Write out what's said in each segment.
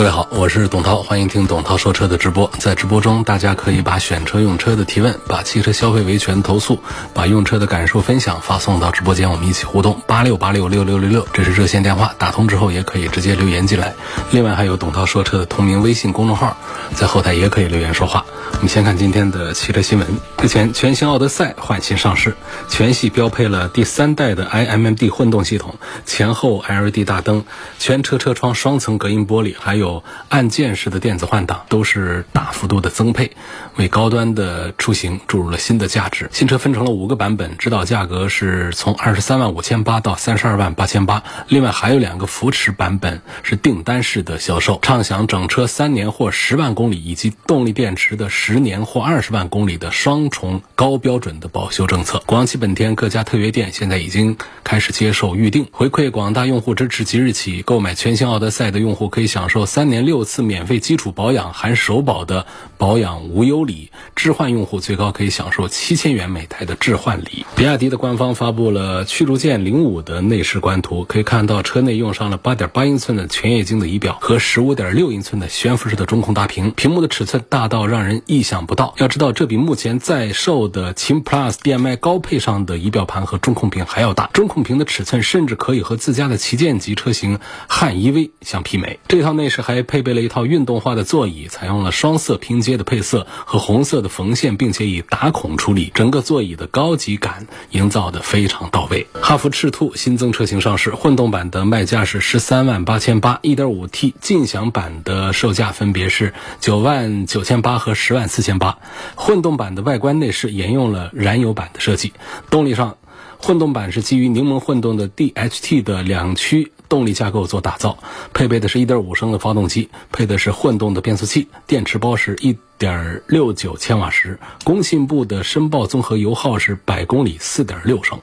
各位好，我是董涛，欢迎听董涛说车的直播。在直播中，大家可以把选车用车的提问、把汽车消费维权投诉、把用车的感受分享发送到直播间，我们一起互动。八六八六六六六六，这是热线电话，打通之后也可以直接留言进来。另外还有董涛说车的同名微信公众号，在后台也可以留言说话。我们先看今天的汽车新闻。日前，全新奥德赛换新上市，全系标配了第三代的 iMMD 混动系统，前后 LED 大灯，全车车窗双层隔音玻璃，还有按键式的电子换挡，都是大幅度的增配，为高端的出行注入了新的价值。新车分成了五个版本，指导价格是从二十三万五千八到三十二万八千八，另外还有两个扶持版本是订单式的销售，畅享整车三年或十万公里，以及动力电池的十年或二十万公里的双重高标准的保修政策。广汽本田各家特约店现在已经开始接受预定，回馈广大用户支持。即日起购买全新奥德赛的用户可以享受三三年六次免费基础保养含首保的保养无忧礼，置换用户最高可以享受七千元每台的置换礼。比亚迪的官方发布了驱逐舰零五的内饰官图，可以看到车内用上了八点八英寸的全液晶的仪表和十五点六英寸的悬浮式的中控大屏，屏幕的尺寸大到让人意想不到。要知道，这比目前在售的秦 Plus DM-i 高配上的仪表盘和中控屏还要大，中控屏的尺寸甚至可以和自家的旗舰级车型汉 EV 相媲美。这套内饰还配备了一套运动化的座椅，采用了双色拼接的配色和红色的缝线，并且以打孔处理，整个座椅的高级感营造的非常到位。哈弗赤兔新增车型上市，混动版的卖价是十三万八千八，一点五 T 劲享版的售价分别是九万九千八和十万四千八。混动版的外观内饰沿用了燃油版的设计，动力上，混动版是基于柠檬混动的 DHT 的两驱。动力架构做打造，配备的是一点五升的发动机，配的是混动的变速器，电池包是一点六九千瓦时，工信部的申报综合油耗是百公里四点六升。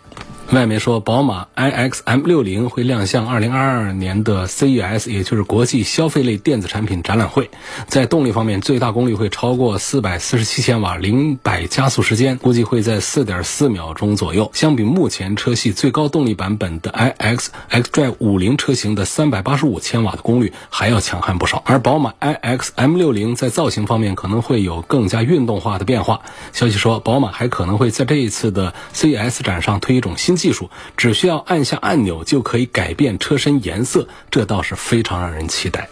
外媒说，宝马 iX M60 会亮相2022年的 CES，也就是国际消费类电子产品展览会。在动力方面，最大功率会超过447千瓦，零百加速时间估计会在4.4秒钟左右。相比目前车系最高动力版本的 iX xDrive 50车型的385千瓦的功率还要强悍不少。而宝马 iX M60 在造型方面可能会有更加运动化的变化。消息说，宝马还可能会在这一次的 CES 展上推一种新。技术只需要按下按钮就可以改变车身颜色，这倒是非常让人期待。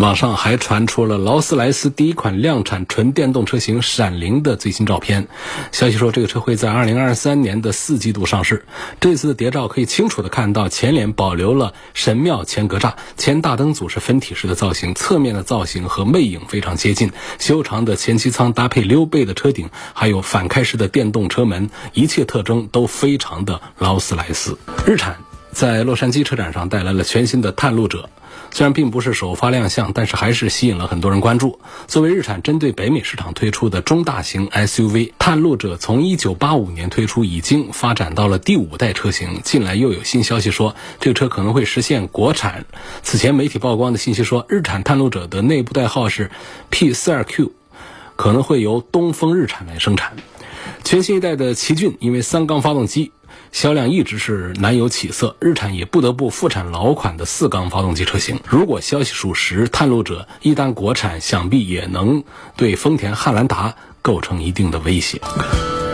网上还传出了劳斯莱斯第一款量产纯电动车型闪灵的最新照片。消息说，这个车会在二零二三年的四季度上市。这次的谍照可以清楚地看到，前脸保留了神庙前格栅，前大灯组是分体式的造型，侧面的造型和魅影非常接近。修长的前机舱搭配溜背的车顶，还有反开式的电动车门，一切特征都非常的劳斯莱斯。日产在洛杉矶车展上带来了全新的探路者。虽然并不是首发亮相，但是还是吸引了很多人关注。作为日产针对北美市场推出的中大型 SUV，探路者从1985年推出，已经发展到了第五代车型。近来又有新消息说，这个车可能会实现国产。此前媒体曝光的信息说，日产探路者的内部代号是 P42Q，可能会由东风日产来生产。全新一代的奇骏因为三缸发动机。销量一直是难有起色，日产也不得不复产老款的四缸发动机车型。如果消息属实，探路者一旦国产，想必也能对丰田汉兰达构成一定的威胁。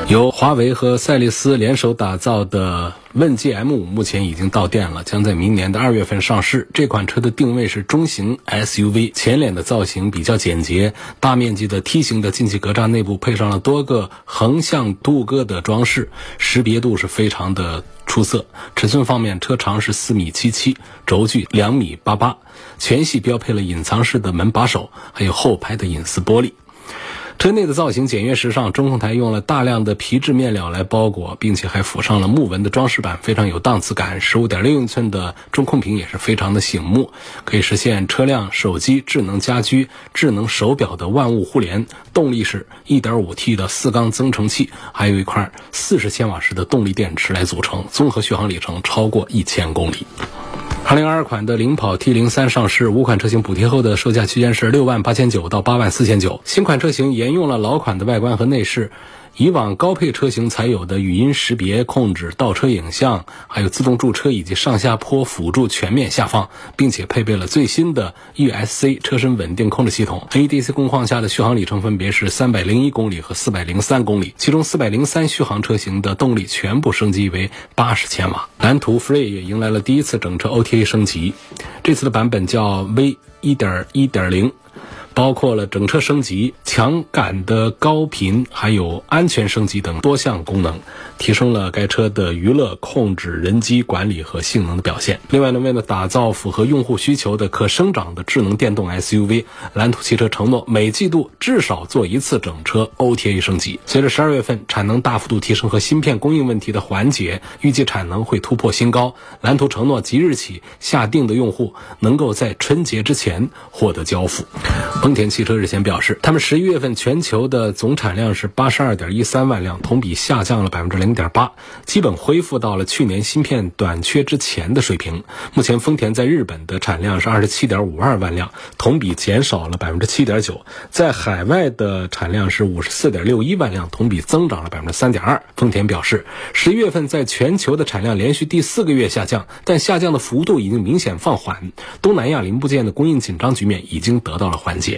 由华为和赛力斯联手打造的问界 M5 目前已经到店了，将在明年的二月份上市。这款车的定位是中型 SUV，前脸的造型比较简洁，大面积的梯形的进气格栅内部配上了多个横向镀铬的装饰，识别度是非常的出色。尺寸方面，车长是四米七七，轴距两米八八，全系标配了隐藏式的门把手，还有后排的隐私玻璃。车内的造型简约时尚，中控台用了大量的皮质面料来包裹，并且还附上了木纹的装饰板，非常有档次感。十五点六英寸的中控屏也是非常的醒目，可以实现车辆、手机、智能家居、智能手表的万物互联。动力是一点五 T 的四缸增程器，还有一块四十千瓦时的动力电池来组成，综合续航里程超过一千公里。二零二二款的领跑 T 零三上市，五款车型补贴后的售价区间是六万八千九到八万四千九。新款车型沿用了老款的外观和内饰。以往高配车型才有的语音识别控制、倒车影像，还有自动驻车以及上下坡辅助全面下放，并且配备了最新的 ESC 车身稳定控制系统。ADC 工况下的续航里程分别是三百零一公里和四百零三公里，其中四百零三续航车型的动力全部升级为八十千瓦。蓝图 Free 也迎来了第一次整车 OTA 升级，这次的版本叫 V 一点一点零。包括了整车升级、强感的高频，还有安全升级等多项功能，提升了该车的娱乐控制、人机管理和性能的表现。另外呢，为了打造符合用户需求的可生长的智能电动 SUV，蓝图汽车承诺每季度至少做一次整车 OTA 升级。随着十二月份产能大幅度提升和芯片供应问题的缓解，预计产能会突破新高。蓝图承诺即日起下定的用户能够在春节之前获得交付。丰田汽车日前表示，他们十一月份全球的总产量是八十二点一三万辆，同比下降了百分之零点八，基本恢复到了去年芯片短缺之前的水平。目前，丰田在日本的产量是二十七点五二万辆，同比减少了百分之七点九；在海外的产量是五十四点六一万辆，同比增长了百分之三点二。丰田表示，十一月份在全球的产量连续第四个月下降，但下降的幅度已经明显放缓。东南亚零部件的供应紧张局面已经得到了缓解。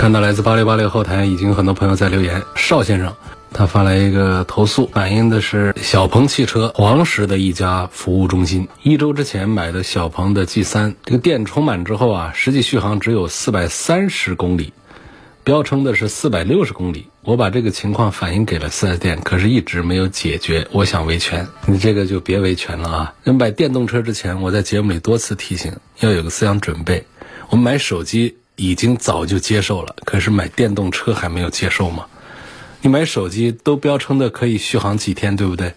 看到来自八六八六后台已经很多朋友在留言，邵先生他发来一个投诉，反映的是小鹏汽车黄石的一家服务中心。一周之前买的小鹏的 G 三，这个电充满之后啊，实际续航只有四百三十公里，标称的是四百六十公里。我把这个情况反映给了四 S 店，可是一直没有解决。我想维权，你这个就别维权了啊！人买电动车之前，我在节目里多次提醒，要有个思想准备。我们买手机。已经早就接受了，可是买电动车还没有接受吗？你买手机都标称的可以续航几天，对不对？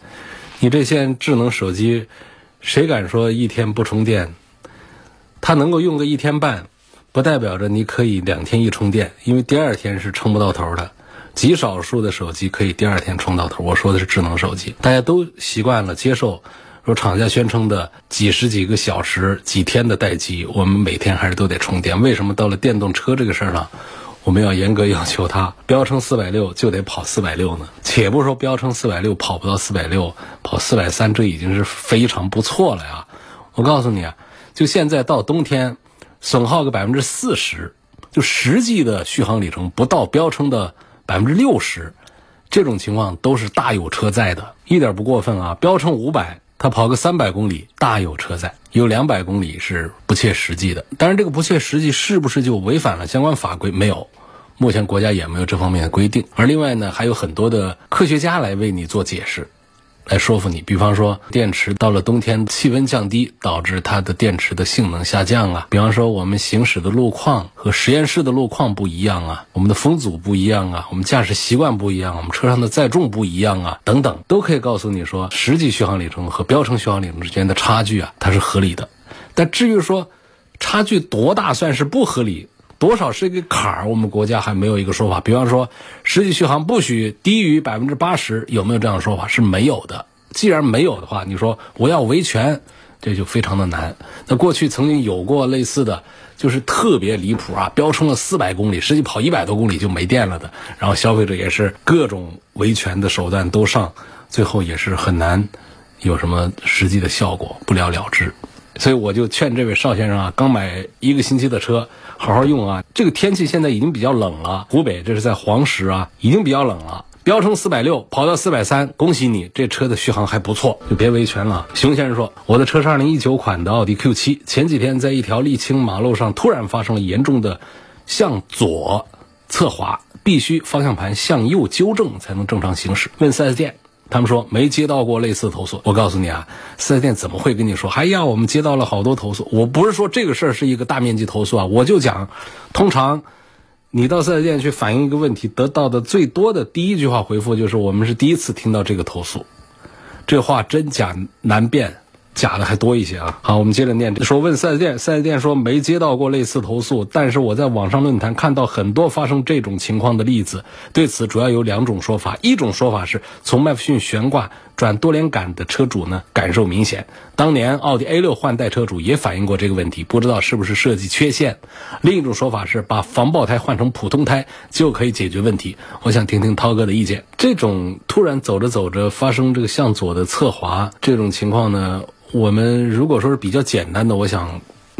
你这些智能手机，谁敢说一天不充电？它能够用个一天半，不代表着你可以两天一充电，因为第二天是充不到头的。极少数的手机可以第二天充到头。我说的是智能手机，大家都习惯了接受。说厂家宣称的几十几个小时、几天的待机，我们每天还是都得充电。为什么到了电动车这个事儿上，我们要严格要求它标称四百六就得跑四百六呢？且不说标称四百六跑不到四百六，跑四百三这已经是非常不错了呀！我告诉你啊，就现在到冬天，损耗个百分之四十，就实际的续航里程不到标称的百分之六十，这种情况都是大有车在的，一点不过分啊！标称五百。他跑个三百公里大有车载，有两百公里是不切实际的。当然，这个不切实际是不是就违反了相关法规？没有，目前国家也没有这方面的规定。而另外呢，还有很多的科学家来为你做解释。来说服你，比方说电池到了冬天气温降低，导致它的电池的性能下降啊。比方说我们行驶的路况和实验室的路况不一样啊，我们的风阻不一样啊，我们驾驶习惯不一样，我们车上的载重不一样啊，等等，都可以告诉你说，实际续航里程和标称续航里程之间的差距啊，它是合理的。但至于说差距多大算是不合理？多少是一个坎儿？我们国家还没有一个说法。比方说，实际续航不许低于百分之八十，有没有这样的说法？是没有的。既然没有的话，你说我要维权，这就非常的难。那过去曾经有过类似的，就是特别离谱啊，标称了四百公里，实际跑一百多公里就没电了的。然后消费者也是各种维权的手段都上，最后也是很难有什么实际的效果，不了了之。所以我就劝这位邵先生啊，刚买一个星期的车，好好用啊。这个天气现在已经比较冷了，湖北这是在黄石啊，已经比较冷了。标称四百六，跑到四百三，恭喜你，这车的续航还不错，就别维权了。熊先生说，我的车是二零一九款的奥迪 Q 七，前几天在一条沥青马路上突然发生了严重的向左侧滑，必须方向盘向右纠正才能正常行驶。问四 S 店。他们说没接到过类似投诉。我告诉你啊，四 S 店怎么会跟你说？哎呀，我们接到了好多投诉。我不是说这个事儿是一个大面积投诉啊，我就讲，通常你到四 S 店去反映一个问题，得到的最多的第一句话回复就是：“我们是第一次听到这个投诉。”这话真假难辨。假的还多一些啊！好，我们接着念。说问四 S 店，四 S 店说没接到过类似投诉，但是我在网上论坛看到很多发生这种情况的例子。对此主要有两种说法，一种说法是从麦弗逊悬挂转多连杆的车主呢感受明显，当年奥迪 A 六换代车主也反映过这个问题，不知道是不是设计缺陷。另一种说法是把防爆胎换成普通胎就可以解决问题。我想听听涛哥的意见。这种突然走着走着发生这个向左的侧滑这种情况呢？我们如果说是比较简单的，我想。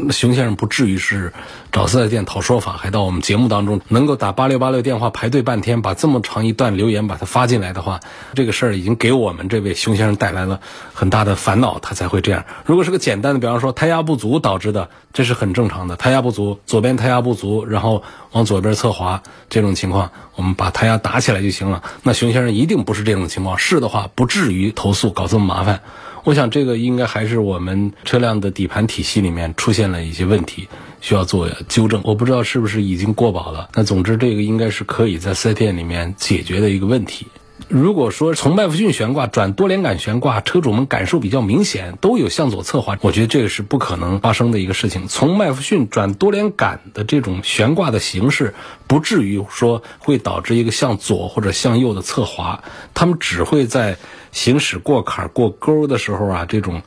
熊先生不至于是找四 S 店讨说法，还到我们节目当中能够打八六八六电话排队半天，把这么长一段留言把它发进来的话，这个事儿已经给我们这位熊先生带来了很大的烦恼，他才会这样。如果是个简单的，比方说胎压不足导致的，这是很正常的。胎压不足，左边胎压不足，然后往左边侧滑这种情况，我们把胎压打起来就行了。那熊先生一定不是这种情况，是的话不至于投诉搞这么麻烦。我想这个应该还是我们车辆的底盘体系里面出现了一些问题，需要做纠正。我不知道是不是已经过保了。那总之，这个应该是可以在四 S 店里面解决的一个问题。如果说从麦弗逊悬挂转多连杆悬挂，车主们感受比较明显，都有向左侧滑，我觉得这个是不可能发生的一个事情。从麦弗逊转多连杆的这种悬挂的形式，不至于说会导致一个向左或者向右的侧滑，他们只会在。行驶过坎过沟的时候啊，这种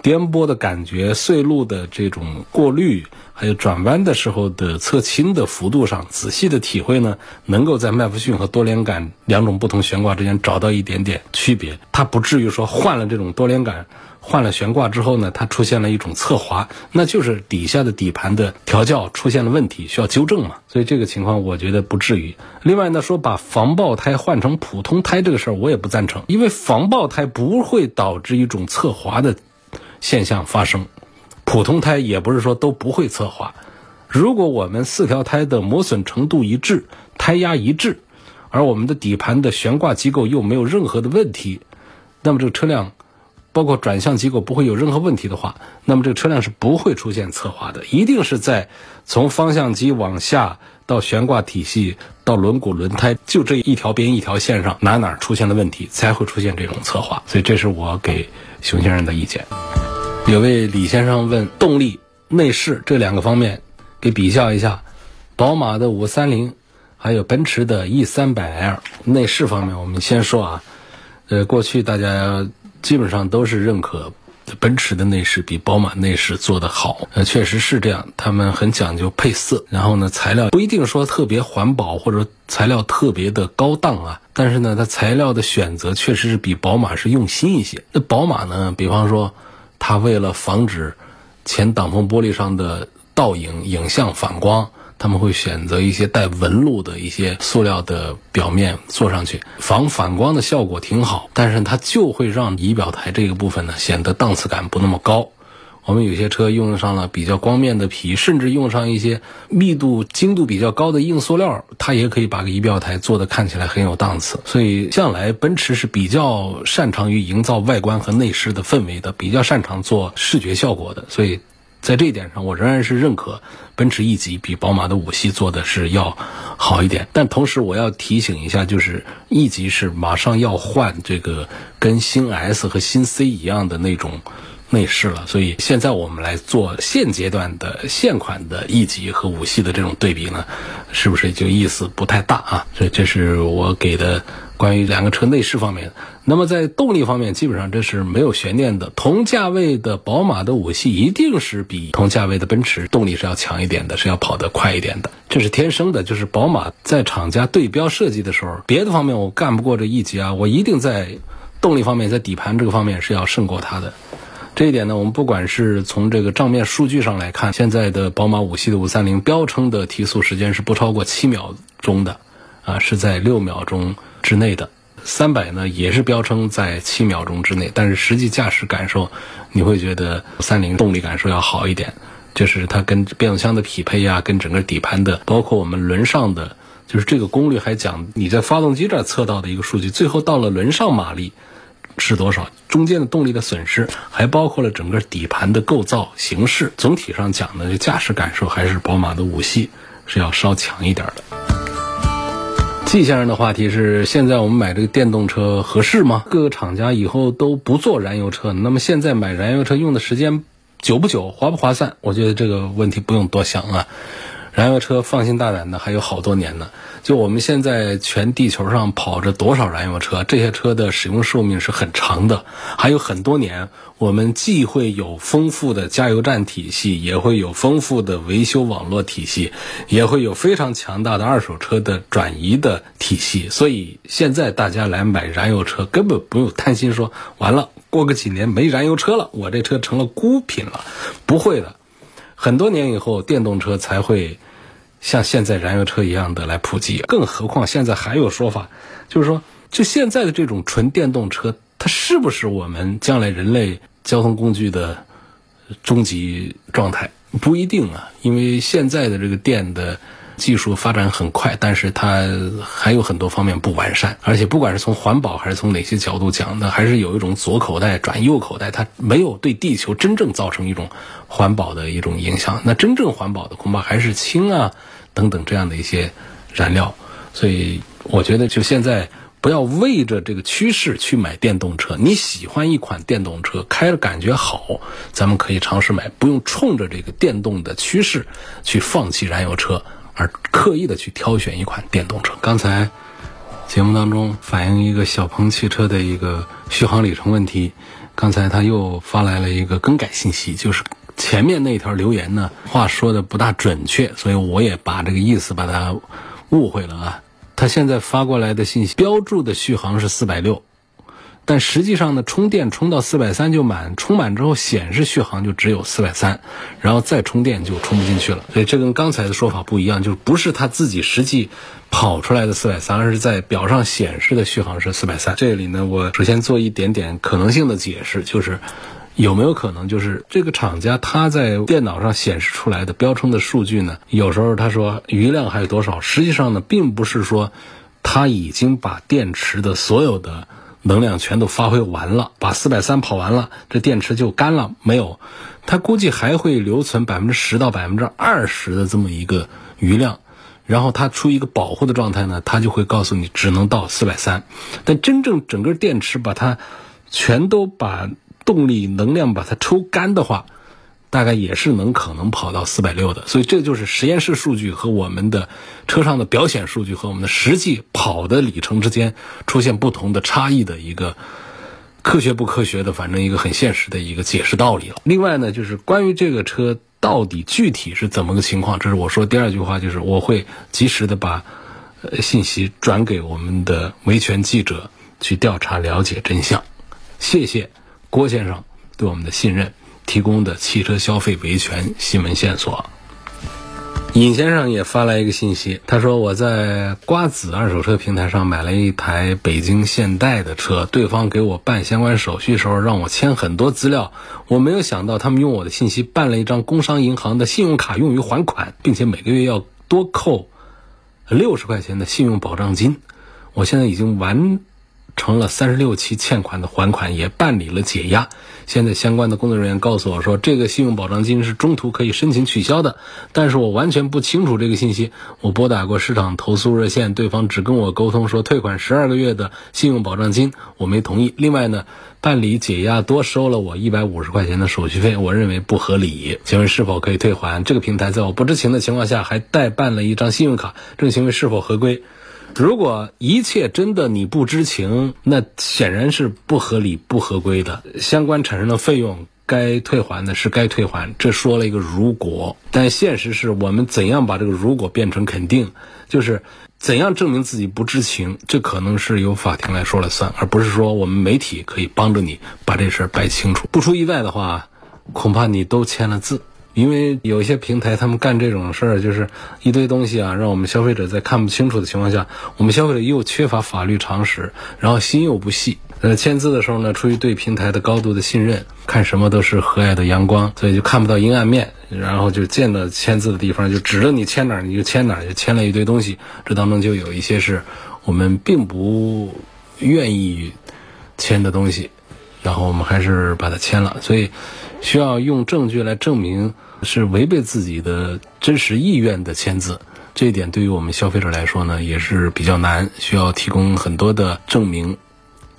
颠簸的感觉、碎路的这种过滤，还有转弯的时候的侧倾的幅度上，仔细的体会呢，能够在麦弗逊和多连杆两种不同悬挂之间找到一点点区别。它不至于说换了这种多连杆。换了悬挂之后呢，它出现了一种侧滑，那就是底下的底盘的调教出现了问题，需要纠正嘛。所以这个情况我觉得不至于。另外呢，说把防爆胎换成普通胎这个事儿，我也不赞成，因为防爆胎不会导致一种侧滑的现象发生，普通胎也不是说都不会侧滑。如果我们四条胎的磨损程度一致，胎压一致，而我们的底盘的悬挂机构又没有任何的问题，那么这个车辆。包括转向机构不会有任何问题的话，那么这个车辆是不会出现侧滑的。一定是在从方向机往下到悬挂体系到轮毂轮胎，就这一条边一条线上哪哪出现了问题，才会出现这种侧滑。所以这是我给熊先生的意见。有位李先生问动力、内饰这两个方面，给比较一下，宝马的五三零，还有奔驰的 E 三百 L。内饰方面，我们先说啊，呃，过去大家。基本上都是认可奔驰的内饰比宝马内饰做得好，呃，确实是这样，他们很讲究配色，然后呢，材料不一定说特别环保或者材料特别的高档啊，但是呢，它材料的选择确实是比宝马是用心一些。那宝马呢，比方说，它为了防止前挡风玻璃上的倒影影像反光。他们会选择一些带纹路的一些塑料的表面做上去，防反光的效果挺好，但是它就会让仪表台这个部分呢显得档次感不那么高。我们有些车用上了比较光面的皮，甚至用上一些密度精度比较高的硬塑料，它也可以把个仪表台做的看起来很有档次。所以向来奔驰是比较擅长于营造外观和内饰的氛围的，比较擅长做视觉效果的，所以。在这一点上，我仍然是认可奔驰 E 级比宝马的五系做的是要好一点。但同时，我要提醒一下，就是 E 级是马上要换这个跟新 S 和新 C 一样的那种内饰了。所以现在我们来做现阶段的现款的 E 级和五系的这种对比呢，是不是就意思不太大啊？所以这是我给的。关于两个车内饰方面，那么在动力方面，基本上这是没有悬念的。同价位的宝马的五系一定是比同价位的奔驰动力是要强一点的，是要跑得快一点的，这是天生的。就是宝马在厂家对标设计的时候，别的方面我干不过这一级啊，我一定在动力方面，在底盘这个方面是要胜过它的。这一点呢，我们不管是从这个账面数据上来看，现在的宝马五系的五三零标称的提速时间是不超过七秒钟的，啊，是在六秒钟。之内的三百呢，也是标称在七秒钟之内，但是实际驾驶感受，你会觉得三菱动力感受要好一点，就是它跟变速箱的匹配呀，跟整个底盘的，包括我们轮上的，就是这个功率还讲你在发动机这儿测到的一个数据，最后到了轮上马力是多少，中间的动力的损失，还包括了整个底盘的构造形式，总体上讲呢，就驾驶感受还是宝马的五系是要稍强一点的。季先生的话题是：现在我们买这个电动车合适吗？各个厂家以后都不做燃油车，那么现在买燃油车用的时间久不久，划不划算？我觉得这个问题不用多想啊。燃油车放心大胆的还有好多年呢。就我们现在全地球上跑着多少燃油车？这些车的使用寿命是很长的，还有很多年。我们既会有丰富的加油站体系，也会有丰富的维修网络体系，也会有非常强大的二手车的转移的体系。所以现在大家来买燃油车，根本不用担心说完了过个几年没燃油车了，我这车成了孤品了。不会的，很多年以后电动车才会。像现在燃油车一样的来普及，更何况现在还有说法，就是说，就现在的这种纯电动车，它是不是我们将来人类交通工具的终极状态？不一定啊，因为现在的这个电的技术发展很快，但是它还有很多方面不完善，而且不管是从环保还是从哪些角度讲呢，还是有一种左口袋转右口袋，它没有对地球真正造成一种环保的一种影响。那真正环保的恐怕还是氢啊。等等这样的一些燃料，所以我觉得就现在不要为着这个趋势去买电动车。你喜欢一款电动车，开了感觉好，咱们可以尝试买，不用冲着这个电动的趋势去放弃燃油车，而刻意的去挑选一款电动车。刚才节目当中反映一个小鹏汽车的一个续航里程问题，刚才他又发来了一个更改信息，就是。前面那条留言呢，话说的不大准确，所以我也把这个意思把它误会了啊。他现在发过来的信息标注的续航是四百六，但实际上呢，充电充到四百三就满，充满之后显示续航就只有四百三，然后再充电就充不进去了。所以这跟刚才的说法不一样，就是不是他自己实际跑出来的四百三，而是在表上显示的续航是四百三。这里呢，我首先做一点点可能性的解释，就是。有没有可能就是这个厂家他在电脑上显示出来的标称的数据呢？有时候他说余量还有多少，实际上呢，并不是说他已经把电池的所有的能量全都发挥完了，把四百三跑完了，这电池就干了。没有，他估计还会留存百分之十到百分之二十的这么一个余量，然后它出一个保护的状态呢，它就会告诉你只能到四百三。但真正整个电池把它全都把。动力能量把它抽干的话，大概也是能可能跑到四百六的。所以这就是实验室数据和我们的车上的表显数据和我们的实际跑的里程之间出现不同的差异的一个科学不科学的，反正一个很现实的一个解释道理了。另外呢，就是关于这个车到底具体是怎么个情况，这是我说第二句话，就是我会及时的把信息转给我们的维权记者去调查了解真相。谢谢。郭先生对我们的信任提供的汽车消费维权新闻线索。尹先生也发来一个信息，他说我在瓜子二手车平台上买了一台北京现代的车，对方给我办相关手续时候让我签很多资料，我没有想到他们用我的信息办了一张工商银行的信用卡用于还款，并且每个月要多扣六十块钱的信用保障金，我现在已经完。成了三十六期欠款的还款也办理了解押，现在相关的工作人员告诉我说，这个信用保障金是中途可以申请取消的，但是我完全不清楚这个信息。我拨打过市场投诉热线，对方只跟我沟通说退款十二个月的信用保障金，我没同意。另外呢，办理解押多收了我一百五十块钱的手续费，我认为不合理。请问是否可以退还？这个平台在我不知情的情况下还代办了一张信用卡，这个行为是否合规？如果一切真的你不知情，那显然是不合理、不合规的。相关产生的费用该退还的是该退还，这说了一个如果。但现实是我们怎样把这个如果变成肯定，就是怎样证明自己不知情，这可能是由法庭来说了算，而不是说我们媒体可以帮着你把这事儿摆清楚。不出意外的话，恐怕你都签了字。因为有些平台，他们干这种事儿，就是一堆东西啊，让我们消费者在看不清楚的情况下，我们消费者又缺乏法律常识，然后心又不细。呃，签字的时候呢，出于对平台的高度的信任，看什么都是和蔼的阳光，所以就看不到阴暗面，然后就见到签字的地方就指着你签哪儿你就签哪儿，就签了一堆东西。这当中就有一些是我们并不愿意签的东西，然后我们还是把它签了，所以需要用证据来证明。是违背自己的真实意愿的签字，这一点对于我们消费者来说呢，也是比较难，需要提供很多的证明，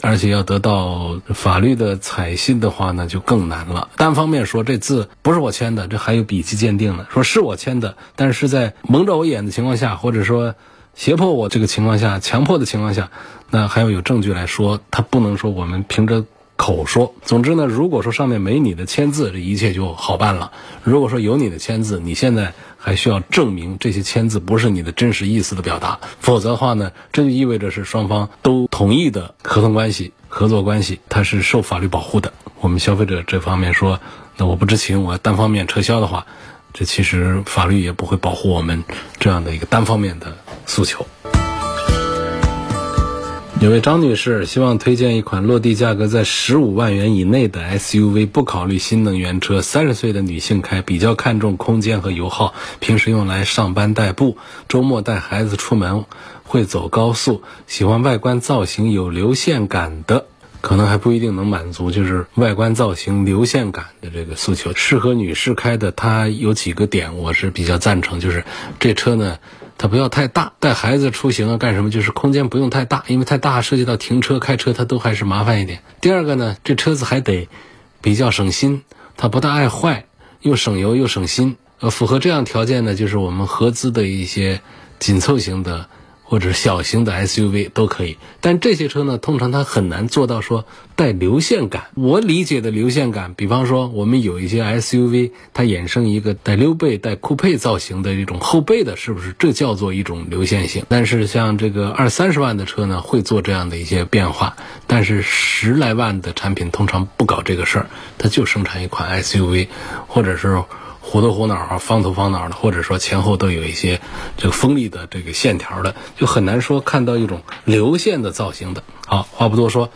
而且要得到法律的采信的话呢，就更难了。单方面说这字不是我签的，这还有笔迹鉴定呢。说是我签的，但是在蒙着我眼的情况下，或者说胁迫我这个情况下、强迫的情况下，那还要有证据来说，他不能说我们凭着。口说，总之呢，如果说上面没你的签字，这一切就好办了。如果说有你的签字，你现在还需要证明这些签字不是你的真实意思的表达，否则的话呢，这就意味着是双方都同意的合同关系、合作关系，它是受法律保护的。我们消费者这方面说，那我不知情，我单方面撤销的话，这其实法律也不会保护我们这样的一个单方面的诉求。有位张女士希望推荐一款落地价格在十五万元以内的 SUV，不考虑新能源车，三十岁的女性开，比较看重空间和油耗，平时用来上班代步，周末带孩子出门会走高速，喜欢外观造型有流线感的，可能还不一定能满足，就是外观造型流线感的这个诉求，适合女士开的。它有几个点我是比较赞成，就是这车呢。它不要太大，带孩子出行啊，干什么就是空间不用太大，因为太大涉及到停车、开车，它都还是麻烦一点。第二个呢，这车子还得比较省心，它不大爱坏，又省油又省心。呃，符合这样条件呢，就是我们合资的一些紧凑型的。或者小型的 SUV 都可以，但这些车呢，通常它很难做到说带流线感。我理解的流线感，比方说我们有一些 SUV，它衍生一个带溜背、带酷配造型的这种后背的，是不是？这叫做一种流线型。但是像这个二三十万的车呢，会做这样的一些变化，但是十来万的产品通常不搞这个事儿，它就生产一款 SUV，或者是。糊头糊脑啊，方头方脑的，或者说前后都有一些这个锋利的这个线条的，就很难说看到一种流线的造型的。好，话不多说，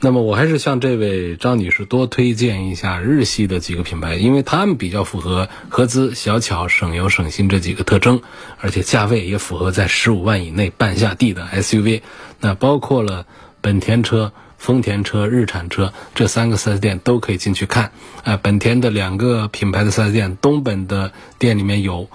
那么我还是向这位张女士多推荐一下日系的几个品牌，因为他们比较符合合资、小巧、省油、省心这几个特征，而且价位也符合在十五万以内半下地的 SUV。那包括了本田车。丰田车、日产车这三个 4S 店都可以进去看。啊，本田的两个品牌的 4S 店，东本的店里面有，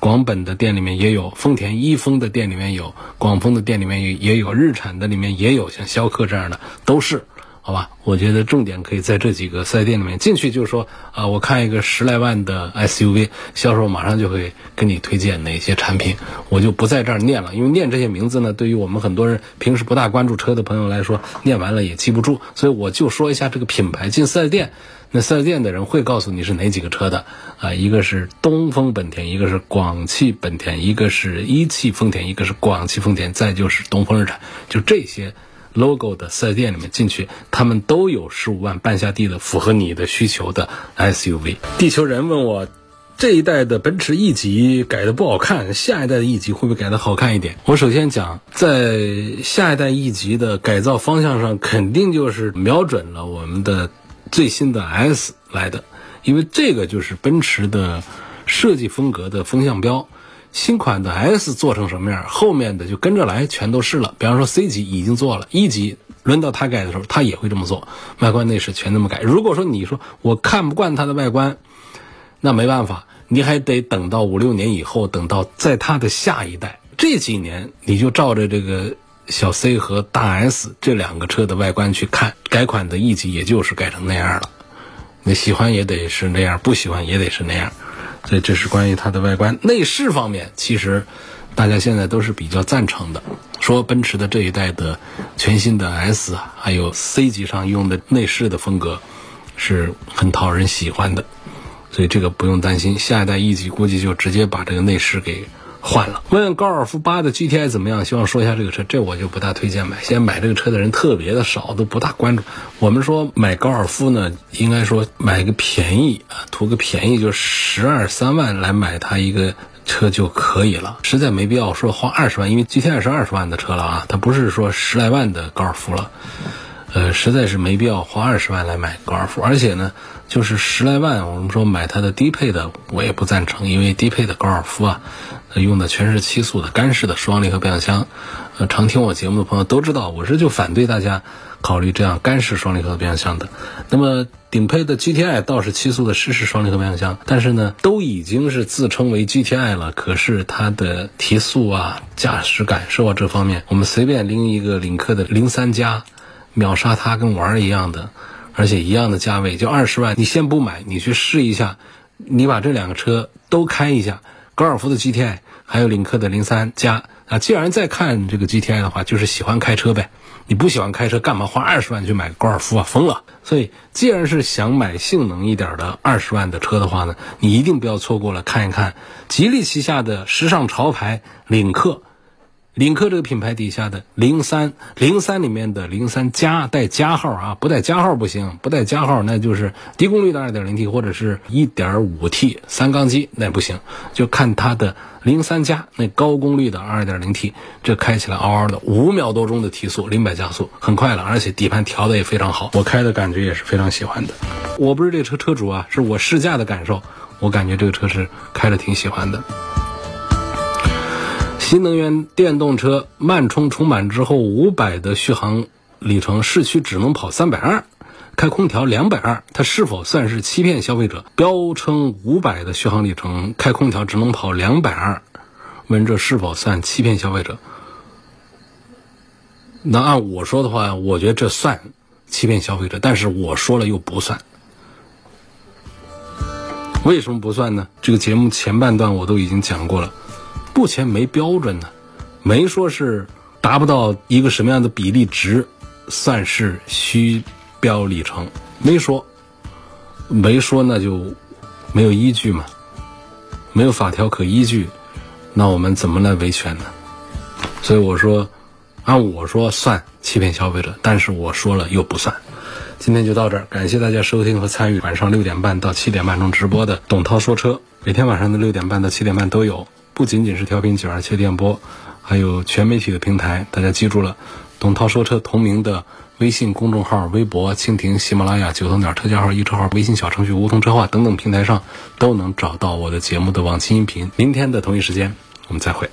广本的店里面也有，丰田一丰的店里面有，广丰的店里面也也有，日产的里面也有，像逍客这样的都是。好吧，我觉得重点可以在这几个四 S 店里面。进去，就是说啊，我看一个十来万的 SUV，销售马上就会跟你推荐哪些产品，我就不在这儿念了，因为念这些名字呢，对于我们很多人平时不大关注车的朋友来说，念完了也记不住，所以我就说一下这个品牌。进四 S 店，那四 S 店的人会告诉你是哪几个车的。啊，一个是东风本田，一个是广汽本田，一个是一汽丰田，一个是广汽丰田，再就是东风日产，就这些。Logo 的四 S 店里面进去，他们都有十五万半下地的符合你的需求的 SUV。地球人问我，这一代的奔驰 E 级改的不好看，下一代的 E 级会不会改的好看一点？我首先讲，在下一代 E 级的改造方向上，肯定就是瞄准了我们的最新的 S 来的，因为这个就是奔驰的设计风格的风向标。新款的 S 做成什么样，后面的就跟着来，全都是了。比方说 C 级已经做了，一级轮到他改的时候，他也会这么做，外观内饰全这么改。如果说你说我看不惯它的外观，那没办法，你还得等到五六年以后，等到在它的下一代。这几年你就照着这个小 C 和大 S 这两个车的外观去看，改款的 E 级也就是改成那样了。你喜欢也得是那样，不喜欢也得是那样。所以这是关于它的外观内饰方面，其实大家现在都是比较赞成的。说奔驰的这一代的全新的 S 还有 C 级上用的内饰的风格是很讨人喜欢的，所以这个不用担心。下一代 E 级估计就直接把这个内饰给。换了，问高尔夫八的 GTI 怎么样？希望说一下这个车，这我就不大推荐买。现在买这个车的人特别的少，都不大关注。我们说买高尔夫呢，应该说买个便宜啊，图个便宜，就十二三万来买它一个车就可以了，实在没必要说花二十万，因为 GTI 是二十万的车了啊，它不是说十来万的高尔夫了，呃，实在是没必要花二十万来买高尔夫，而且呢。就是十来万，我们说买它的低配的，我也不赞成，因为低配的高尔夫啊，用的全是七速的干式的双离合变速箱。呃，常听我节目的朋友都知道，我是就反对大家考虑这样干式双离合变速箱的。那么顶配的 GTI 倒是七速的湿式双离合变速箱，但是呢，都已经是自称为 GTI 了，可是它的提速啊、驾驶感受啊这方面，我们随便拎一个领克的零三加，秒杀它跟玩儿一样的。而且一样的价位，就二十万，你先不买，你去试一下，你把这两个车都开一下，高尔夫的 GTI，还有领克的零三加啊。既然在看这个 GTI 的话，就是喜欢开车呗。你不喜欢开车，干嘛花二十万去买高尔夫啊？疯了！所以，既然是想买性能一点的二十万的车的话呢，你一定不要错过了，看一看吉利旗下的时尚潮牌领克。领克这个品牌底下的零三零三里面的零三加带加号啊，不带加号不行，不带加号那就是低功率的二点零 T 或者是一点五 T 三缸机那不行，就看它的零三加那高功率的二点零 T，这开起来嗷嗷的，五秒多钟的提速，零百加速很快了，而且底盘调的也非常好，我开的感觉也是非常喜欢的。我不是这车车主啊，是我试驾的感受，我感觉这个车是开的挺喜欢的。新能源电动车慢充充满之后，五百的续航里程，市区只能跑三百二，开空调两百二，它是否算是欺骗消费者？标称五百的续航里程，开空调只能跑两百二，问这是否算欺骗消费者？那按我说的话，我觉得这算欺骗消费者，但是我说了又不算。为什么不算呢？这个节目前半段我都已经讲过了。目前没标准呢，没说是达不到一个什么样的比例值，算是虚标里程，没说，没说那就没有依据嘛，没有法条可依据，那我们怎么来维权呢？所以我说，按我说算欺骗消费者，但是我说了又不算。今天就到这儿，感谢大家收听和参与晚上六点半到七点半钟直播的董涛说车，每天晚上的六点半到七点半都有。不仅仅是调频九二七电波，还有全媒体的平台。大家记住了，董涛说车同名的微信公众号、微博、蜻蜓、喜马拉雅、九头鸟特价号、易车号、微信小程序梧桐车话等等平台上，都能找到我的节目的往期音频。明天的同一时间，我们再会。